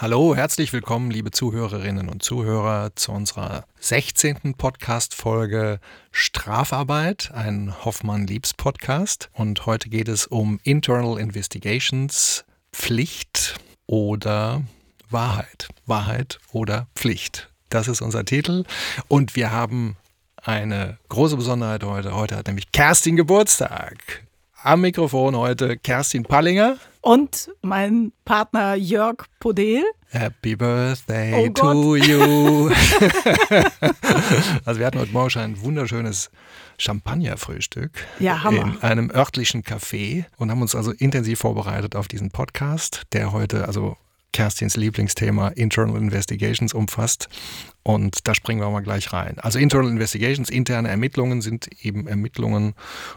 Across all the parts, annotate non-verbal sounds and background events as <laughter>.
Hallo, herzlich willkommen, liebe Zuhörerinnen und Zuhörer, zu unserer 16. Podcast-Folge Strafarbeit, ein Hoffmann-Liebs-Podcast. Und heute geht es um Internal Investigations, Pflicht oder Wahrheit. Wahrheit oder Pflicht. Das ist unser Titel. Und wir haben eine große Besonderheit heute. Heute hat nämlich Kerstin Geburtstag. Am Mikrofon heute Kerstin Pallinger. Und mein Partner Jörg Podel. Happy Birthday oh to you. <laughs> <laughs> also wir hatten heute Morgen schon ein wunderschönes Champagnerfrühstück ja, Hammer. in einem örtlichen Café und haben uns also intensiv vorbereitet auf diesen Podcast, der heute also Kerstins Lieblingsthema Internal Investigations umfasst. Und da springen wir mal gleich rein. Also Internal Investigations, interne Ermittlungen sind eben Ermittlungen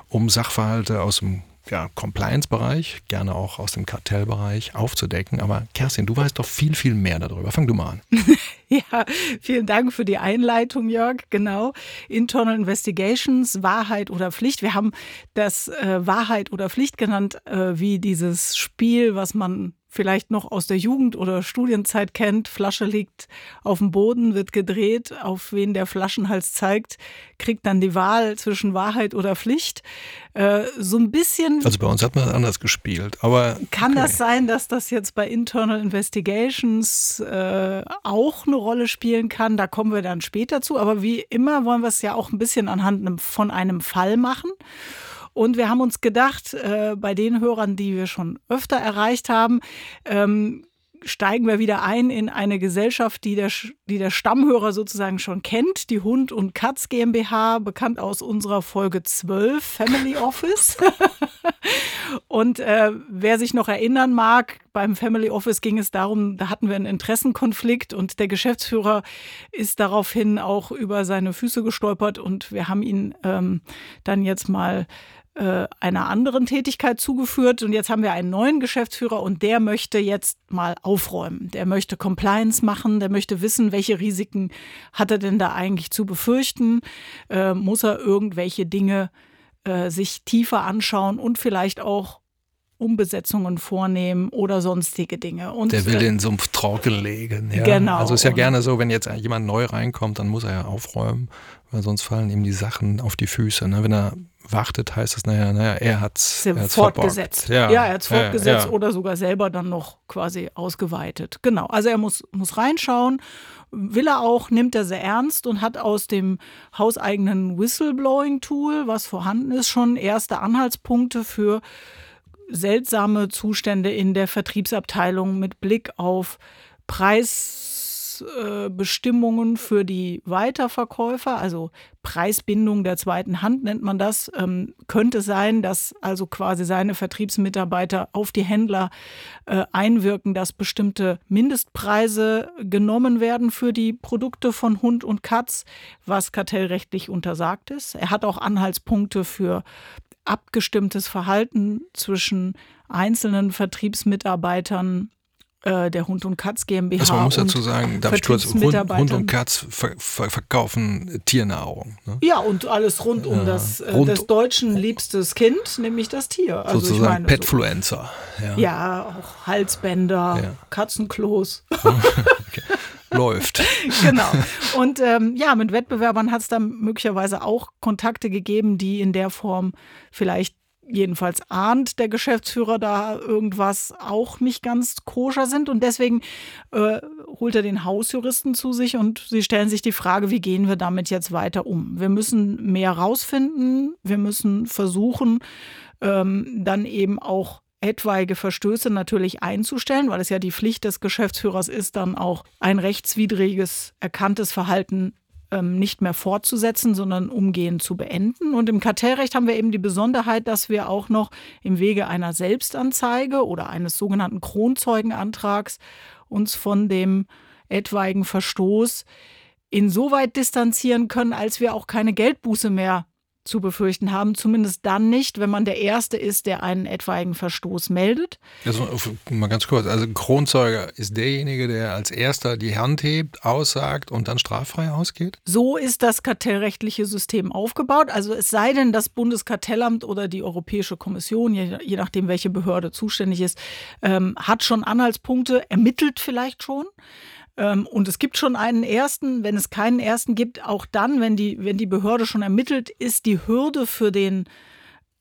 um Sachverhalte aus dem ja, Compliance-Bereich, gerne auch aus dem Kartellbereich aufzudecken. Aber Kerstin, du weißt doch viel, viel mehr darüber. Fang du mal an. <laughs> ja, vielen Dank für die Einleitung, Jörg. Genau. Internal Investigations, Wahrheit oder Pflicht. Wir haben das äh, Wahrheit oder Pflicht genannt, äh, wie dieses Spiel, was man vielleicht noch aus der Jugend- oder Studienzeit kennt. Flasche liegt auf dem Boden, wird gedreht, auf wen der Flaschenhals zeigt, kriegt dann die Wahl zwischen Wahrheit oder Pflicht. Äh, so ein bisschen. Also bei uns hat man das anders gespielt, aber. Kann okay. das sein, dass das jetzt bei Internal Investigations äh, auch eine Rolle spielen kann? Da kommen wir dann später zu. Aber wie immer wollen wir es ja auch ein bisschen anhand von einem Fall machen. Und wir haben uns gedacht, äh, bei den Hörern, die wir schon öfter erreicht haben, ähm, steigen wir wieder ein in eine Gesellschaft, die der, die der Stammhörer sozusagen schon kennt, die Hund und Katz GmbH, bekannt aus unserer Folge 12, Family Office. <laughs> und äh, wer sich noch erinnern mag, beim Family Office ging es darum, da hatten wir einen Interessenkonflikt und der Geschäftsführer ist daraufhin auch über seine Füße gestolpert und wir haben ihn ähm, dann jetzt mal äh, einer anderen Tätigkeit zugeführt und jetzt haben wir einen neuen Geschäftsführer und der möchte jetzt mal aufräumen. Der möchte Compliance machen, der möchte wissen, welche Risiken hat er denn da eigentlich zu befürchten, äh, muss er irgendwelche Dinge äh, sich tiefer anschauen und vielleicht auch Umbesetzungen vornehmen oder sonstige Dinge. Und der will den Sumpf trockenlegen. Ja. Genau. Also ist ja gerne so, wenn jetzt jemand neu reinkommt, dann muss er ja aufräumen, weil sonst fallen ihm die Sachen auf die Füße. Ne? Wenn er wartet, heißt es, naja, naja, er hat es fortgesetzt. Ja, ja, er hat es fortgesetzt ja, oder sogar selber dann noch quasi ausgeweitet. Genau. Also er muss, muss reinschauen will er auch, nimmt er sehr ernst und hat aus dem hauseigenen Whistleblowing-Tool, was vorhanden ist, schon erste Anhaltspunkte für seltsame Zustände in der Vertriebsabteilung mit Blick auf Preisbestimmungen für die Weiterverkäufer, also Preisbindung der zweiten Hand nennt man das, ähm, könnte sein, dass also quasi seine Vertriebsmitarbeiter auf die Händler äh, einwirken, dass bestimmte Mindestpreise genommen werden für die Produkte von Hund und Katz, was kartellrechtlich untersagt ist. Er hat auch Anhaltspunkte für abgestimmtes Verhalten zwischen einzelnen Vertriebsmitarbeitern äh, der Hund und Katz GmbH. Also man muss dazu sagen, darf ich kurz, Hund, Hund und Katz ver ver verkaufen Tiernahrung. Ne? Ja, und alles rund um ja, das äh, rund des Deutschen liebstes Kind, nämlich das Tier. Also sozusagen ich meine, Petfluencer. So. Ja. ja. auch Halsbänder, ja. Katzenklos. <laughs> läuft. <laughs> genau. Und ähm, ja, mit Wettbewerbern hat es dann möglicherweise auch Kontakte gegeben, die in der Form vielleicht jedenfalls ahnt der Geschäftsführer da irgendwas auch nicht ganz koscher sind. Und deswegen äh, holt er den Hausjuristen zu sich und sie stellen sich die Frage, wie gehen wir damit jetzt weiter um? Wir müssen mehr rausfinden, wir müssen versuchen, ähm, dann eben auch etwaige Verstöße natürlich einzustellen, weil es ja die Pflicht des Geschäftsführers ist, dann auch ein rechtswidriges erkanntes Verhalten ähm, nicht mehr fortzusetzen, sondern umgehend zu beenden. Und im Kartellrecht haben wir eben die Besonderheit, dass wir auch noch im Wege einer Selbstanzeige oder eines sogenannten Kronzeugenantrags uns von dem etwaigen Verstoß insoweit distanzieren können, als wir auch keine Geldbuße mehr zu befürchten haben. Zumindest dann nicht, wenn man der Erste ist, der einen etwaigen Verstoß meldet. Also mal ganz kurz, also Kronzeuger ist derjenige, der als Erster die Hand hebt, aussagt und dann straffrei ausgeht? So ist das kartellrechtliche System aufgebaut. Also es sei denn, das Bundeskartellamt oder die Europäische Kommission, je, je nachdem, welche Behörde zuständig ist, ähm, hat schon Anhaltspunkte, ermittelt vielleicht schon. Ähm, und es gibt schon einen ersten, wenn es keinen ersten gibt, auch dann, wenn die, wenn die Behörde schon ermittelt, ist die Hürde für den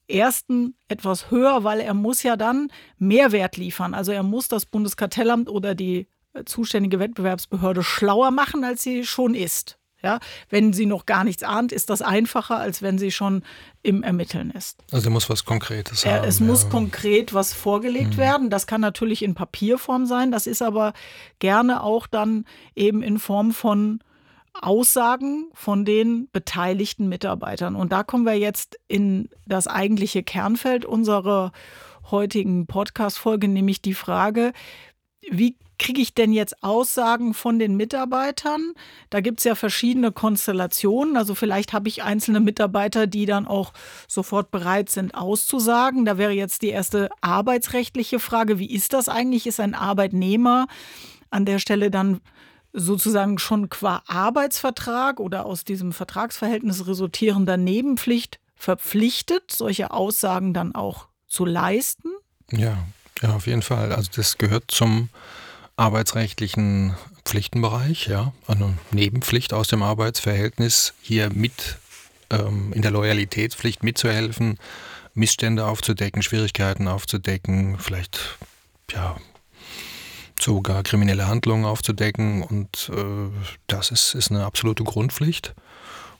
ersten etwas höher, weil er muss ja dann Mehrwert liefern. Also er muss das Bundeskartellamt oder die äh, zuständige Wettbewerbsbehörde schlauer machen, als sie schon ist. Ja, wenn sie noch gar nichts ahnt, ist das einfacher, als wenn sie schon im Ermitteln ist. Also muss was Konkretes haben. Es ja. muss konkret was vorgelegt mhm. werden. Das kann natürlich in Papierform sein. Das ist aber gerne auch dann eben in Form von Aussagen von den beteiligten Mitarbeitern. Und da kommen wir jetzt in das eigentliche Kernfeld unserer heutigen Podcast-Folge, nämlich die Frage, wie kriege ich denn jetzt Aussagen von den Mitarbeitern? Da gibt es ja verschiedene Konstellationen. Also vielleicht habe ich einzelne Mitarbeiter, die dann auch sofort bereit sind auszusagen. Da wäre jetzt die erste arbeitsrechtliche Frage, wie ist das eigentlich? Ist ein Arbeitnehmer an der Stelle dann sozusagen schon qua Arbeitsvertrag oder aus diesem Vertragsverhältnis resultierender Nebenpflicht verpflichtet, solche Aussagen dann auch zu leisten? Ja, ja, auf jeden Fall. Also das gehört zum arbeitsrechtlichen Pflichtenbereich, ja, eine Nebenpflicht aus dem Arbeitsverhältnis, hier mit ähm, in der Loyalitätspflicht mitzuhelfen, Missstände aufzudecken, Schwierigkeiten aufzudecken, vielleicht ja sogar kriminelle Handlungen aufzudecken und äh, das ist, ist eine absolute Grundpflicht.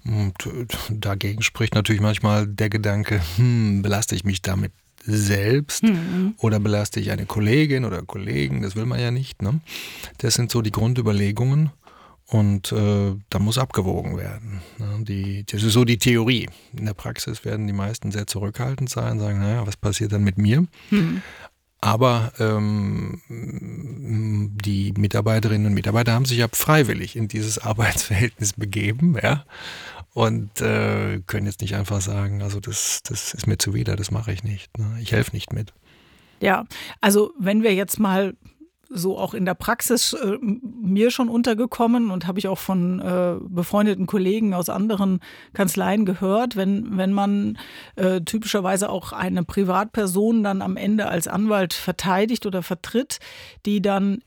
Und äh, dagegen spricht natürlich manchmal der Gedanke, hm, belaste ich mich damit selbst mhm. oder belaste ich eine Kollegin oder Kollegen, das will man ja nicht. Ne? Das sind so die Grundüberlegungen und äh, da muss abgewogen werden. Ne? Die, das ist so die Theorie. In der Praxis werden die meisten sehr zurückhaltend sein, sagen, naja, was passiert dann mit mir? Mhm. Aber ähm, die Mitarbeiterinnen und Mitarbeiter haben sich ja freiwillig in dieses Arbeitsverhältnis begeben, ja und äh, können jetzt nicht einfach sagen, also das, das ist mir zuwider, das mache ich nicht. Ne? Ich helfe nicht mit. Ja, also wenn wir jetzt mal so auch in der Praxis äh, mir schon untergekommen und habe ich auch von äh, befreundeten Kollegen aus anderen Kanzleien gehört, wenn, wenn man äh, typischerweise auch eine Privatperson dann am Ende als Anwalt verteidigt oder vertritt, die dann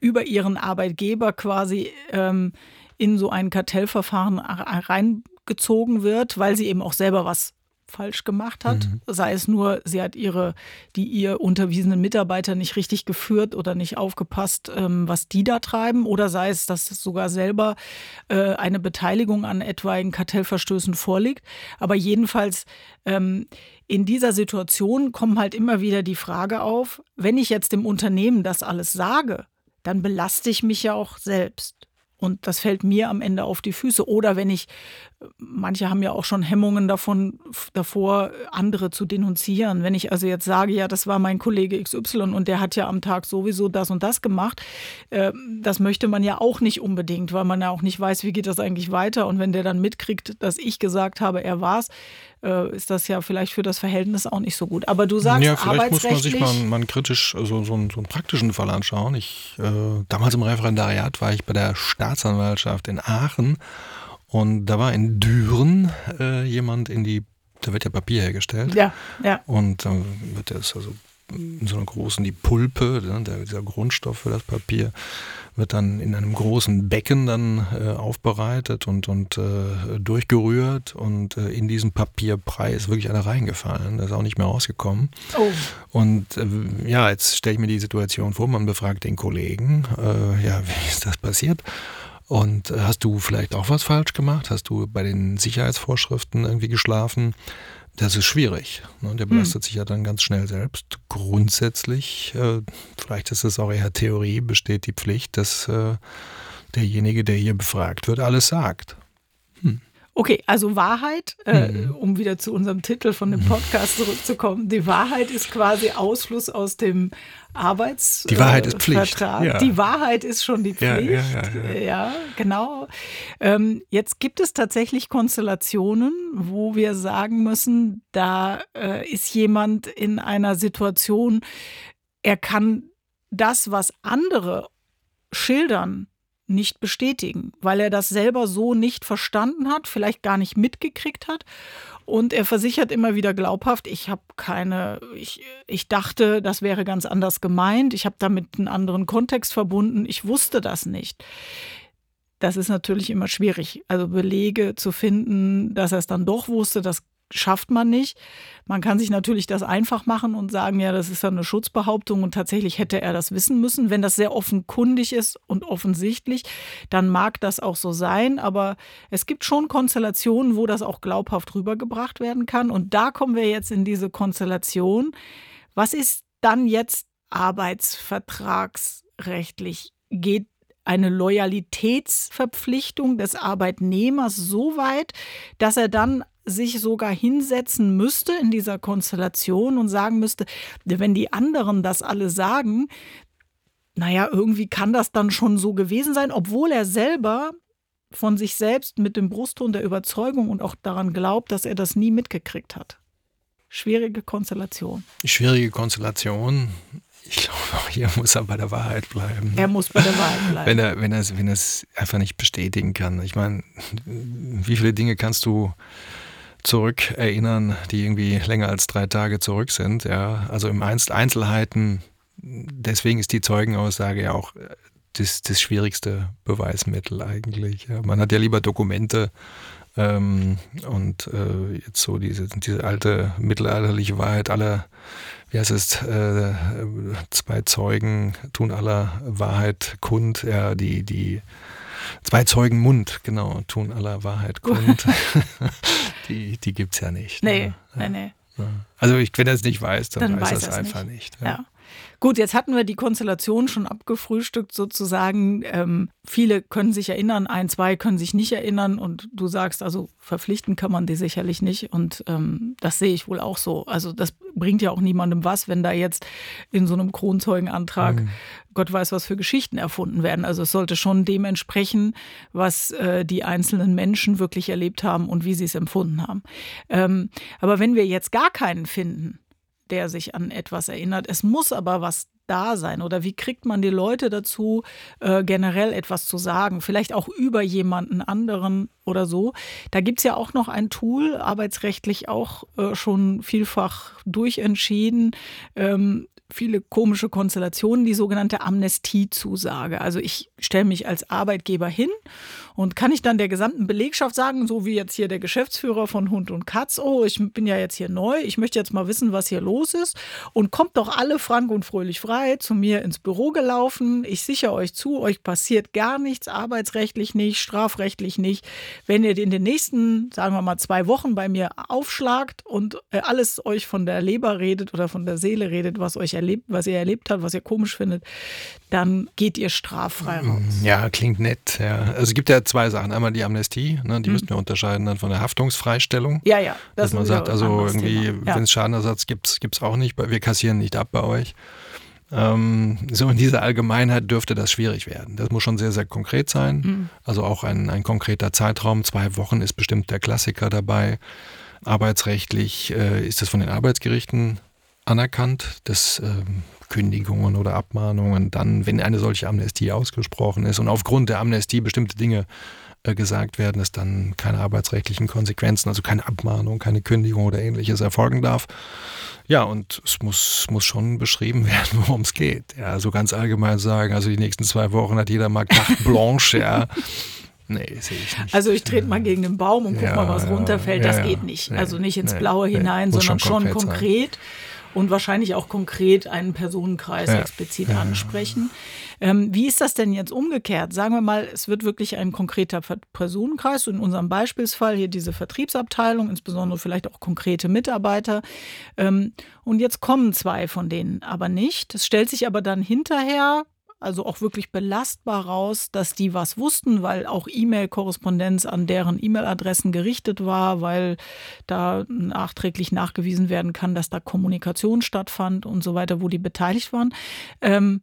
über ihren Arbeitgeber quasi ähm, in so ein Kartellverfahren reingezogen wird, weil sie eben auch selber was falsch gemacht hat. Mhm. Sei es nur, sie hat ihre, die ihr unterwiesenen Mitarbeiter nicht richtig geführt oder nicht aufgepasst, ähm, was die da treiben, oder sei es, dass sogar selber äh, eine Beteiligung an etwaigen Kartellverstößen vorliegt. Aber jedenfalls ähm, in dieser Situation kommt halt immer wieder die Frage auf, wenn ich jetzt dem Unternehmen das alles sage, dann belaste ich mich ja auch selbst. Und das fällt mir am Ende auf die Füße. Oder wenn ich, manche haben ja auch schon Hemmungen davon, davor, andere zu denunzieren. Wenn ich also jetzt sage, ja, das war mein Kollege XY und der hat ja am Tag sowieso das und das gemacht, äh, das möchte man ja auch nicht unbedingt, weil man ja auch nicht weiß, wie geht das eigentlich weiter. Und wenn der dann mitkriegt, dass ich gesagt habe, er war es, äh, ist das ja vielleicht für das Verhältnis auch nicht so gut. Aber du sagst, ja, vielleicht muss man sich mal, mal kritisch so, so, so, einen, so, einen, praktischen Fall anschauen. Ich, äh, damals im Referendariat war ich bei der Staatsanwaltschaft in Aachen und da war in Düren äh, jemand in die, da wird ja Papier hergestellt. Ja, ja. Und dann wird das also in so einer großen, die Pulpe, ne, der, dieser Grundstoff für das Papier, wird dann in einem großen Becken dann äh, aufbereitet und, und äh, durchgerührt und äh, in diesen Papierbrei ist wirklich einer reingefallen, der ist auch nicht mehr rausgekommen. Oh. Und äh, ja, jetzt stelle ich mir die Situation vor, man befragt den Kollegen, äh, ja, <laughs> wie ist das passiert? Und äh, hast du vielleicht auch was falsch gemacht? Hast du bei den Sicherheitsvorschriften irgendwie geschlafen? Das ist schwierig. Ne? Der belastet hm. sich ja dann ganz schnell selbst. Grundsätzlich, äh, vielleicht ist es auch eher Theorie, besteht die Pflicht, dass äh, derjenige, der hier befragt wird, alles sagt. Hm. Okay, also Wahrheit, äh, mhm. um wieder zu unserem Titel von dem <laughs> Podcast zurückzukommen. Die Wahrheit ist quasi Ausfluss aus dem Arbeitsvertrag. Die Wahrheit ist Pflicht. Ja. Die Wahrheit ist schon die Pflicht. Ja, ja, ja genau. Ähm, jetzt gibt es tatsächlich Konstellationen, wo wir sagen müssen, da äh, ist jemand in einer Situation, er kann das, was andere schildern, nicht bestätigen, weil er das selber so nicht verstanden hat, vielleicht gar nicht mitgekriegt hat. Und er versichert immer wieder glaubhaft, ich habe keine, ich, ich dachte, das wäre ganz anders gemeint, ich habe damit einen anderen Kontext verbunden, ich wusste das nicht. Das ist natürlich immer schwierig. Also Belege zu finden, dass er es dann doch wusste, das schafft man nicht. Man kann sich natürlich das einfach machen und sagen, ja, das ist ja eine Schutzbehauptung und tatsächlich hätte er das wissen müssen. Wenn das sehr offenkundig ist und offensichtlich, dann mag das auch so sein. Aber es gibt schon Konstellationen, wo das auch glaubhaft rübergebracht werden kann. Und da kommen wir jetzt in diese Konstellation. Was ist dann jetzt arbeitsvertragsrechtlich? Geht eine Loyalitätsverpflichtung des Arbeitnehmers so weit, dass er dann sich sogar hinsetzen müsste in dieser Konstellation und sagen müsste, wenn die anderen das alle sagen, naja, irgendwie kann das dann schon so gewesen sein, obwohl er selber von sich selbst mit dem Brustton der Überzeugung und auch daran glaubt, dass er das nie mitgekriegt hat. Schwierige Konstellation. Schwierige Konstellation. Ich glaube, auch hier muss er bei der Wahrheit bleiben. Er muss bei der Wahrheit bleiben. Wenn er, wenn er, wenn er es einfach nicht bestätigen kann. Ich meine, wie viele Dinge kannst du zurückerinnern, die irgendwie länger als drei Tage zurück sind. Ja, also im Einzel Einzelheiten, deswegen ist die Zeugenaussage ja auch äh, das, das schwierigste Beweismittel eigentlich. Ja, man hat ja lieber Dokumente ähm, und äh, jetzt so diese, diese alte mittelalterliche Wahrheit aller, wie heißt es, äh, zwei Zeugen tun aller Wahrheit kund, ja, die, die Zwei Zeugen Mund, genau, tun aller Wahrheit kund. <laughs> die die gibt es ja nicht. Nee, ne? nee, nee. Also ich, wenn er es nicht weiß, dann, dann weiß er es einfach nicht. nicht ja. Gut, jetzt hatten wir die Konstellation schon abgefrühstückt sozusagen. Ähm, viele können sich erinnern, ein, zwei können sich nicht erinnern und du sagst, also verpflichten kann man die sicherlich nicht und ähm, das sehe ich wohl auch so. Also das bringt ja auch niemandem was, wenn da jetzt in so einem Kronzeugenantrag mhm. Gott weiß, was für Geschichten erfunden werden. Also es sollte schon dem entsprechen, was äh, die einzelnen Menschen wirklich erlebt haben und wie sie es empfunden haben. Ähm, aber wenn wir jetzt gar keinen finden, der sich an etwas erinnert. Es muss aber was da sein? Oder wie kriegt man die Leute dazu, äh, generell etwas zu sagen? Vielleicht auch über jemanden anderen oder so. Da gibt es ja auch noch ein Tool, arbeitsrechtlich auch äh, schon vielfach durchentschieden. Ähm, viele komische Konstellationen, die sogenannte Amnestiezusage. Also ich stelle mich als Arbeitgeber hin und kann ich dann der gesamten Belegschaft sagen, so wie jetzt hier der Geschäftsführer von Hund und Katz, oh, ich bin ja jetzt hier neu, ich möchte jetzt mal wissen, was hier los ist und kommt doch alle frank und fröhlich frei zu mir ins Büro gelaufen. Ich sichere euch zu, euch passiert gar nichts, arbeitsrechtlich nicht, strafrechtlich nicht. Wenn ihr in den nächsten, sagen wir mal, zwei Wochen bei mir aufschlagt und äh, alles euch von der Leber redet oder von der Seele redet, was euch erlebt, was ihr erlebt habt, was ihr komisch findet, dann geht ihr straffrei raus. Ja, klingt nett. Ja. Also es gibt ja zwei Sachen. Einmal die Amnestie, ne, die mhm. müssten wir unterscheiden dann von der Haftungsfreistellung. Ja, ja. Das dass man sagt, also irgendwie, ja. wenn es Schadenersatz gibt, gibt es auch nicht, wir kassieren nicht ab bei euch. Ähm, so in dieser Allgemeinheit dürfte das schwierig werden. Das muss schon sehr, sehr konkret sein. Mhm. Also auch ein, ein konkreter Zeitraum. Zwei Wochen ist bestimmt der Klassiker dabei. Arbeitsrechtlich äh, ist das von den Arbeitsgerichten anerkannt, dass ähm, Kündigungen oder Abmahnungen dann, wenn eine solche Amnestie ausgesprochen ist und aufgrund der Amnestie bestimmte Dinge äh, gesagt werden, dass dann keine arbeitsrechtlichen Konsequenzen, also keine Abmahnung, keine Kündigung oder ähnliches erfolgen darf. Ja, und es muss, muss schon beschrieben <laughs> werden, worum es geht. Ja, so ganz allgemein sagen, also die nächsten zwei Wochen hat jeder mal carte <laughs> blanche, ja. Nee, sehe ich nicht. Also ich trete mal gegen den Baum und gucke ja, mal, was runterfällt. Ja, das geht nicht. Nee, also nicht ins Blaue nee, hinein, sondern schon konkret. Schon konkret und wahrscheinlich auch konkret einen Personenkreis ja. explizit ja. ansprechen. Ähm, wie ist das denn jetzt umgekehrt? Sagen wir mal, es wird wirklich ein konkreter Personenkreis, in unserem Beispielsfall hier diese Vertriebsabteilung, insbesondere vielleicht auch konkrete Mitarbeiter. Ähm, und jetzt kommen zwei von denen aber nicht. Es stellt sich aber dann hinterher also auch wirklich belastbar raus, dass die was wussten, weil auch E-Mail-Korrespondenz an deren E-Mail-Adressen gerichtet war, weil da nachträglich nachgewiesen werden kann, dass da Kommunikation stattfand und so weiter, wo die beteiligt waren. Ähm,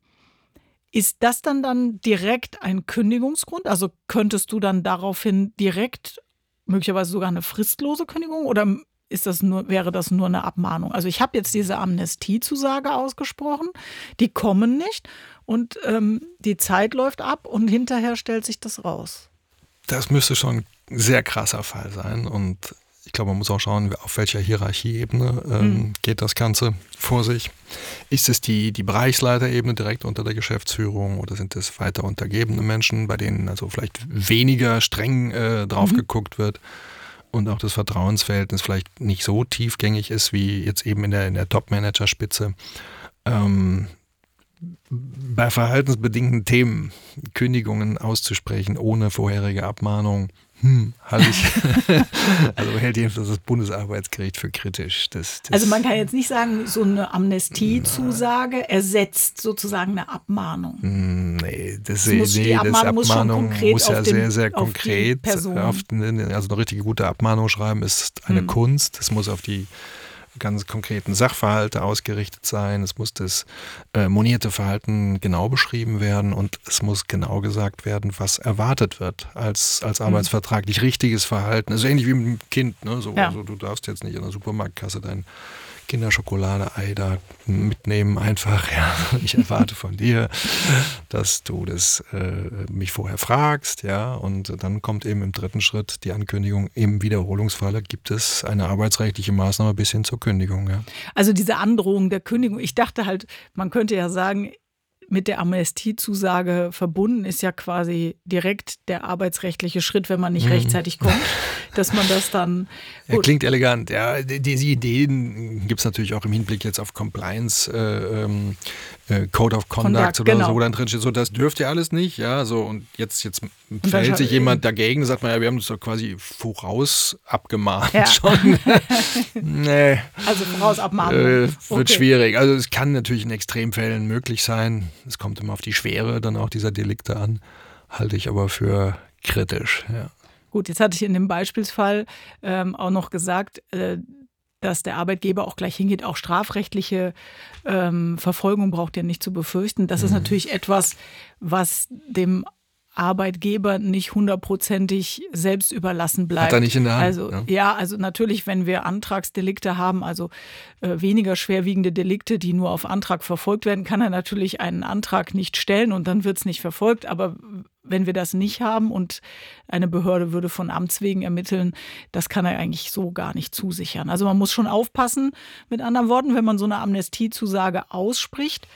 ist das dann dann direkt ein Kündigungsgrund? Also könntest du dann daraufhin direkt möglicherweise sogar eine fristlose Kündigung oder ist das nur, wäre das nur eine Abmahnung? Also ich habe jetzt diese Amnestiezusage ausgesprochen, die kommen nicht und ähm, die Zeit läuft ab und hinterher stellt sich das raus. Das müsste schon ein sehr krasser Fall sein und ich glaube, man muss auch schauen, auf welcher Hierarchieebene ähm, mhm. geht das Ganze vor sich. Ist es die, die Bereichsleiterebene direkt unter der Geschäftsführung oder sind es weiter untergebene Menschen, bei denen also vielleicht weniger streng äh, drauf mhm. geguckt wird und auch das Vertrauensverhältnis vielleicht nicht so tiefgängig ist wie jetzt eben in der, in der Top-Manager-Spitze? Ähm, bei verhaltensbedingten Themen Kündigungen auszusprechen ohne vorherige Abmahnung, hm, halte ich. <laughs> also hält jedenfalls das Bundesarbeitsgericht für kritisch. Das, das also man kann jetzt nicht sagen, so eine Amnestiezusage ersetzt sozusagen eine Abmahnung. Hm, nee, das, das muss, nee, die Abmahnung, das Abmahnung muss, muss ja den, sehr, sehr konkret. Auf also eine richtige gute Abmahnung schreiben ist eine hm. Kunst. Es muss auf die ganz konkreten Sachverhalte ausgerichtet sein. Es muss das äh, monierte Verhalten genau beschrieben werden und es muss genau gesagt werden, was erwartet wird als, als mhm. arbeitsvertraglich richtiges Verhalten. Also ähnlich wie mit einem Kind. Ne? So, ja. also du darfst jetzt nicht in der Supermarktkasse dein Kinderschokolade-Ei da mitnehmen einfach. <laughs> Ja, ich erwarte von dir, dass du das äh, mich vorher fragst, ja, und dann kommt eben im dritten Schritt die Ankündigung. Im Wiederholungsfalle gibt es eine arbeitsrechtliche Maßnahme bis hin zur Kündigung. Ja. Also diese Androhung der Kündigung. Ich dachte halt, man könnte ja sagen, mit der Amnestiezusage verbunden ist ja quasi direkt der arbeitsrechtliche Schritt, wenn man nicht mhm. rechtzeitig kommt, <laughs> dass man das dann. Ja, klingt elegant. Ja, diese Ideen gibt es natürlich auch im Hinblick jetzt auf Compliance. Äh, ähm, äh, Code of Conduct, Conduct oder genau. so, wo dann drin steht, so das dürft ihr alles nicht, ja, so und jetzt, jetzt verhält sich jemand dagegen, sagt man ja, wir haben uns doch quasi voraus abgemahnt ja. schon. <laughs> nee. Also voraus abmahnen. Äh, wird okay. schwierig. Also es kann natürlich in Extremfällen möglich sein. Es kommt immer auf die Schwere dann auch dieser Delikte an, halte ich aber für kritisch, ja. Gut, jetzt hatte ich in dem Beispielsfall ähm, auch noch gesagt, äh, dass der Arbeitgeber auch gleich hingeht, auch strafrechtliche ähm, Verfolgung braucht ihr nicht zu befürchten. Das mhm. ist natürlich etwas, was dem Arbeitgeber nicht hundertprozentig selbst überlassen bleibt. Hat er nicht in der Hand. Also, ja. ja also natürlich, wenn wir Antragsdelikte haben, also äh, weniger schwerwiegende Delikte, die nur auf Antrag verfolgt werden, kann er natürlich einen Antrag nicht stellen und dann wird es nicht verfolgt. Aber wenn wir das nicht haben und eine Behörde würde von Amts wegen ermitteln, das kann er eigentlich so gar nicht zusichern. Also man muss schon aufpassen, mit anderen Worten, wenn man so eine Amnestiezusage ausspricht,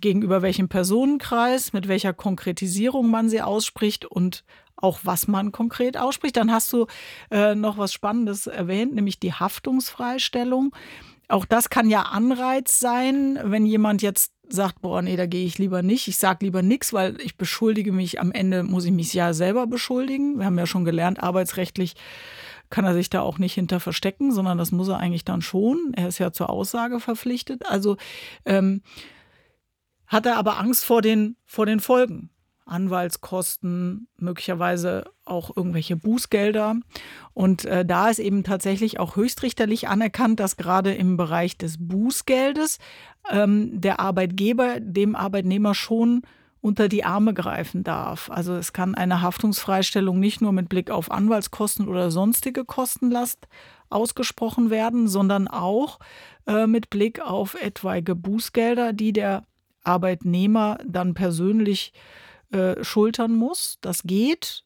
gegenüber welchem Personenkreis, mit welcher Konkretisierung man sie ausspricht und auch was man konkret ausspricht. Dann hast du äh, noch was Spannendes erwähnt, nämlich die Haftungsfreistellung. Auch das kann ja Anreiz sein, wenn jemand jetzt sagt, boah, nee, da gehe ich lieber nicht. Ich sage lieber nichts, weil ich beschuldige mich, am Ende muss ich mich ja selber beschuldigen. Wir haben ja schon gelernt, arbeitsrechtlich kann er sich da auch nicht hinter verstecken, sondern das muss er eigentlich dann schon. Er ist ja zur Aussage verpflichtet. Also ähm, hat er aber Angst vor den, vor den Folgen. Anwaltskosten, möglicherweise auch irgendwelche Bußgelder. Und äh, da ist eben tatsächlich auch höchstrichterlich anerkannt, dass gerade im Bereich des Bußgeldes ähm, der Arbeitgeber dem Arbeitnehmer schon unter die Arme greifen darf. Also es kann eine Haftungsfreistellung nicht nur mit Blick auf Anwaltskosten oder sonstige Kostenlast ausgesprochen werden, sondern auch äh, mit Blick auf etwaige Bußgelder, die der Arbeitnehmer dann persönlich äh, schultern muss. Das geht.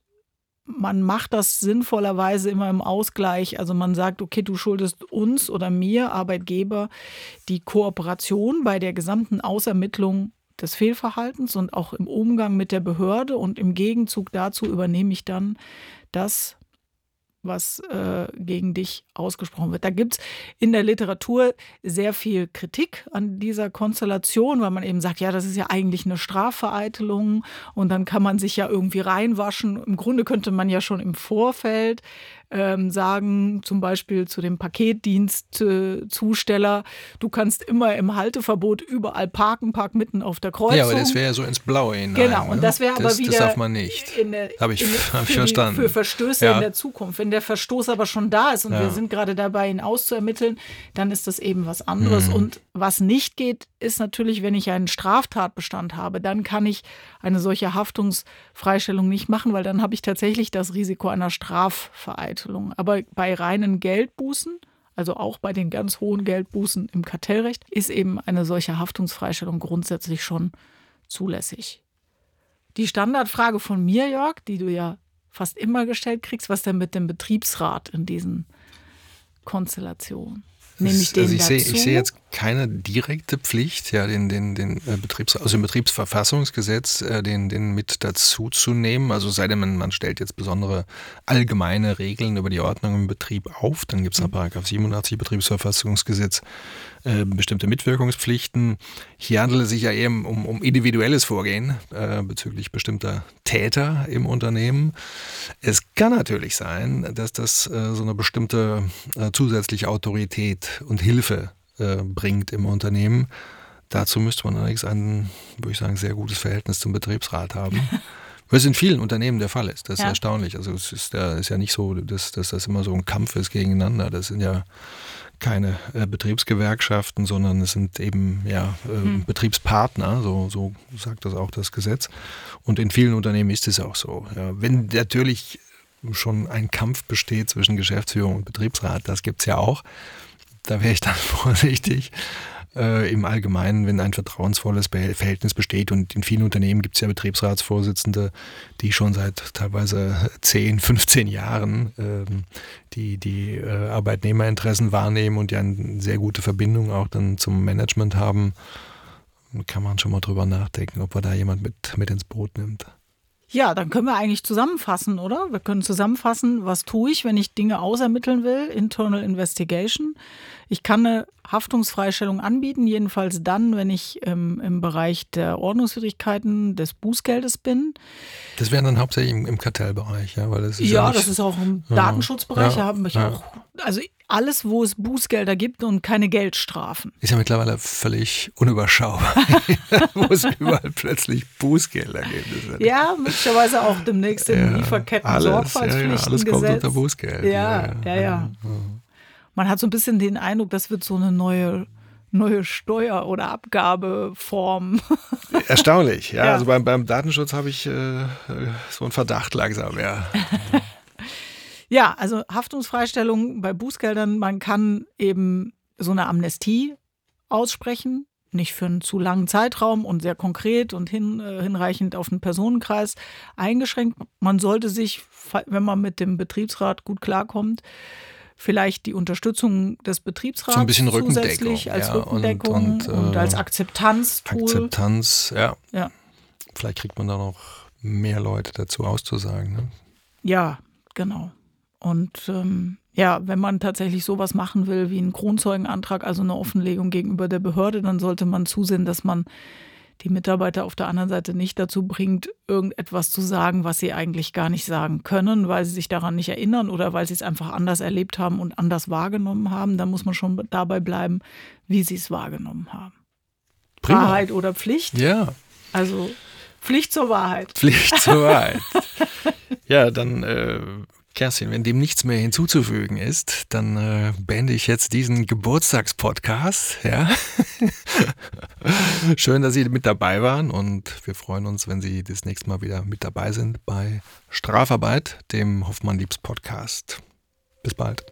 Man macht das sinnvollerweise immer im Ausgleich. Also man sagt, okay, du schuldest uns oder mir, Arbeitgeber, die Kooperation bei der gesamten Ausermittlung des Fehlverhaltens und auch im Umgang mit der Behörde. Und im Gegenzug dazu übernehme ich dann das, was äh, gegen dich ausgesprochen wird. Da gibt es in der Literatur sehr viel Kritik an dieser Konstellation, weil man eben sagt, ja, das ist ja eigentlich eine Strafvereitelung und dann kann man sich ja irgendwie reinwaschen. Im Grunde könnte man ja schon im Vorfeld ähm, sagen zum Beispiel zu dem Paketdienstzusteller, du kannst immer im Halteverbot überall parken, park mitten auf der Kreuzung. Ja, aber das wäre ja so ins Blaue hinein. Genau, ne? und das wäre aber das, wieder. Das darf man nicht. Habe ich, <laughs> hab ich für verstanden. Die, für Verstöße Ja. in der Zukunft. Wenn der Verstoß aber schon da ist und Ja. wir sind gerade dabei, ihn auszuermitteln, dann ist das eben was anderes. Mhm. Und was nicht geht, ist natürlich, wenn ich einen Straftatbestand habe, dann kann ich eine solche Haftungsfreistellung nicht machen, weil dann habe ich tatsächlich das Risiko einer Strafvereitelung. Aber bei reinen Geldbußen, also auch bei den ganz hohen Geldbußen im Kartellrecht, ist eben eine solche Haftungsfreistellung grundsätzlich schon zulässig. Die Standardfrage von mir, Jörg, die du ja fast immer gestellt kriegst, was denn mit dem Betriebsrat in diesen Konstellationen? Nehme ich den also ich dazu? sehe, ich sehe jetzt keine direkte Pflicht, ja, den, den, den äh, Betriebs, also im Betriebsverfassungsgesetz äh, den, den mit dazu zu nehmen. Also sei denn, man, man stellt jetzt besondere allgemeine Regeln über die Ordnung im Betrieb auf, dann gibt es nach Paragraph 87 Betriebsverfassungsgesetz äh, bestimmte Mitwirkungspflichten. Hier handelt es sich ja eben um, um individuelles Vorgehen äh, bezüglich bestimmter Täter im Unternehmen. Es kann natürlich sein, dass das äh, so eine bestimmte äh, zusätzliche Autorität und Hilfe äh, bringt im Unternehmen. Dazu müsste man allerdings ein, würde ich sagen, sehr gutes Verhältnis zum Betriebsrat haben. <laughs> Was in vielen Unternehmen der Fall ist. Das ist Ja. erstaunlich. Also es ist ja, ist ja nicht so, dass, dass das immer so ein Kampf ist gegeneinander. Das sind ja keine äh, Betriebsgewerkschaften, sondern es sind eben ja, äh, Betriebspartner, so, so sagt das auch das Gesetz. Und in vielen Unternehmen ist es auch so. Ja. Wenn natürlich schon ein Kampf besteht zwischen Geschäftsführung und Betriebsrat, das gibt es ja auch, da wäre ich dann <laughs> vorsichtig. Äh, Im Allgemeinen, wenn ein vertrauensvolles Verhältnis besteht und in vielen Unternehmen gibt es ja Betriebsratsvorsitzende, die schon seit teilweise 10, 15 <laughs> Jahren ähm, die, die äh, Arbeitnehmerinteressen wahrnehmen und ja eine sehr gute Verbindung auch dann zum Management haben, kann man schon mal drüber nachdenken, ob man da jemand mit, mit ins Boot nimmt. Ja, dann können wir eigentlich zusammenfassen, oder? Wir können zusammenfassen, was tue ich, wenn ich Dinge ausermitteln will, Internal Investigation. Ich kann eine Haftungsfreistellung anbieten, jedenfalls dann, wenn ich ähm, im Bereich der Ordnungswidrigkeiten des Bußgeldes bin. Das wäre dann hauptsächlich im, im Kartellbereich, ja, weil das ist ja, Ja, nicht, das ist auch im Ja. Datenschutzbereich. Ja. Da haben wir Ja. auch, also alles, wo es Bußgelder gibt und keine Geldstrafen. ist ja mittlerweile völlig unüberschaubar, <laughs> wo es überall plötzlich Bußgelder gibt. Ja, möglicherweise auch demnächst im Ja, Lieferketten-Sorgfaltspflichtengesetz. alles, ja, ja, alles kommt unter Bußgeld. Ja, ja, ja. Man hat so ein bisschen den Eindruck, das wird so eine neue, neue Steuer- oder Abgabeform. <laughs> Erstaunlich, ja. Ja. Also beim, beim Datenschutz habe ich äh, äh, so einen Verdacht langsam, ja. <laughs> Ja, also Haftungsfreistellung bei Bußgeldern, man kann eben so eine Amnestie aussprechen, nicht für einen zu langen Zeitraum und sehr konkret und hin, äh, hinreichend auf den Personenkreis eingeschränkt. Man sollte sich, wenn man mit dem Betriebsrat gut klarkommt, vielleicht die Unterstützung des Betriebsrats So ein bisschen zusätzlich als ja, und- Rückendeckung und, und, äh, als Akzeptanztool. Akzeptanz, ja. Ja. Vielleicht kriegt man da noch mehr Leute dazu auszusagen. Ne? Ja, genau. Und ähm, ja, wenn man tatsächlich sowas machen will wie einen Kronzeugenantrag, also eine Offenlegung gegenüber der Behörde, dann sollte man zusehen, dass man die Mitarbeiter auf der anderen Seite nicht dazu bringt, irgendetwas zu sagen, was sie eigentlich gar nicht sagen können, weil sie sich daran nicht erinnern oder weil sie es einfach anders erlebt haben und anders wahrgenommen haben. Da muss man schon dabei bleiben, wie sie es wahrgenommen haben. Prima. Wahrheit oder Pflicht? Ja, Also Pflicht zur Wahrheit. Pflicht zur Wahrheit. <laughs> ja, dann, äh, Kerstin, wenn dem nichts mehr hinzuzufügen ist, dann äh, beende ich jetzt diesen Geburtstagspodcast. Ja. <laughs> Schön, dass Sie mit dabei waren und wir freuen uns, wenn Sie das nächste Mal wieder mit dabei sind bei Strafarbeit, dem Hoffmann Liebs Podcast. Bis bald.